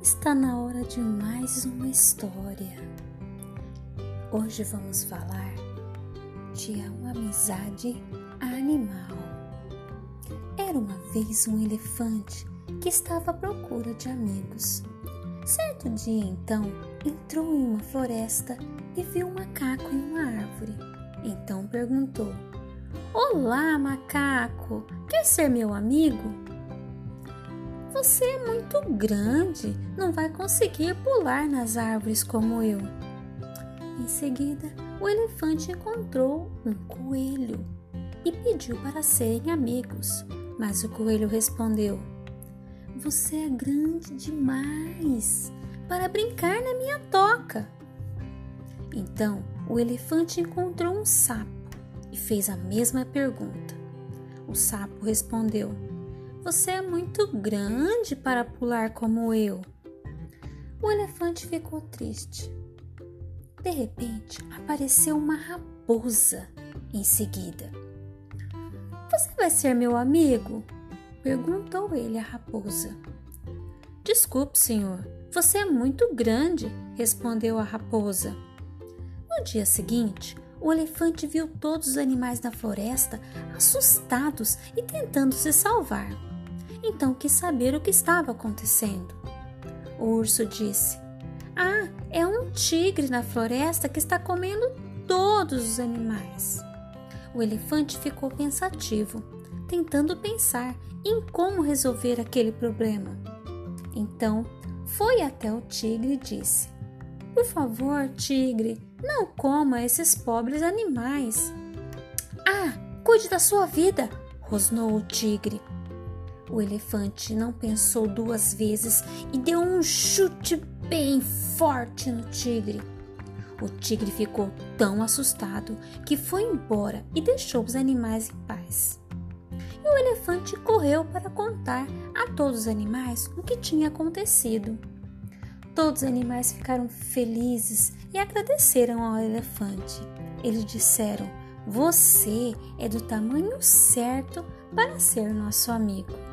Está na hora de mais uma história. Hoje vamos falar de uma amizade animal. Era uma vez um elefante que estava à procura de amigos. Certo dia, então, entrou em uma floresta e viu um macaco em uma árvore. Então perguntou: Olá, macaco, quer ser meu amigo? Você é muito grande, não vai conseguir pular nas árvores como eu. Em seguida, o elefante encontrou um coelho e pediu para serem amigos. Mas o coelho respondeu: Você é grande demais para brincar na minha toca. Então o elefante encontrou um sapo e fez a mesma pergunta. O sapo respondeu: você é muito grande para pular como eu. O elefante ficou triste. De repente, apareceu uma raposa em seguida. Você vai ser meu amigo? perguntou ele à raposa. Desculpe, senhor, você é muito grande, respondeu a raposa. No dia seguinte, o elefante viu todos os animais da floresta assustados e tentando se salvar então quis saber o que estava acontecendo. O urso disse: Ah, é um tigre na floresta que está comendo todos os animais. O elefante ficou pensativo, tentando pensar em como resolver aquele problema. Então foi até o tigre e disse: Por favor, tigre, não coma esses pobres animais. Ah, cuide da sua vida, rosnou o tigre. O elefante não pensou duas vezes e deu um chute bem forte no tigre. O tigre ficou tão assustado que foi embora e deixou os animais em paz. E o elefante correu para contar a todos os animais o que tinha acontecido. Todos os animais ficaram felizes e agradeceram ao elefante. Eles disseram: Você é do tamanho certo para ser nosso amigo.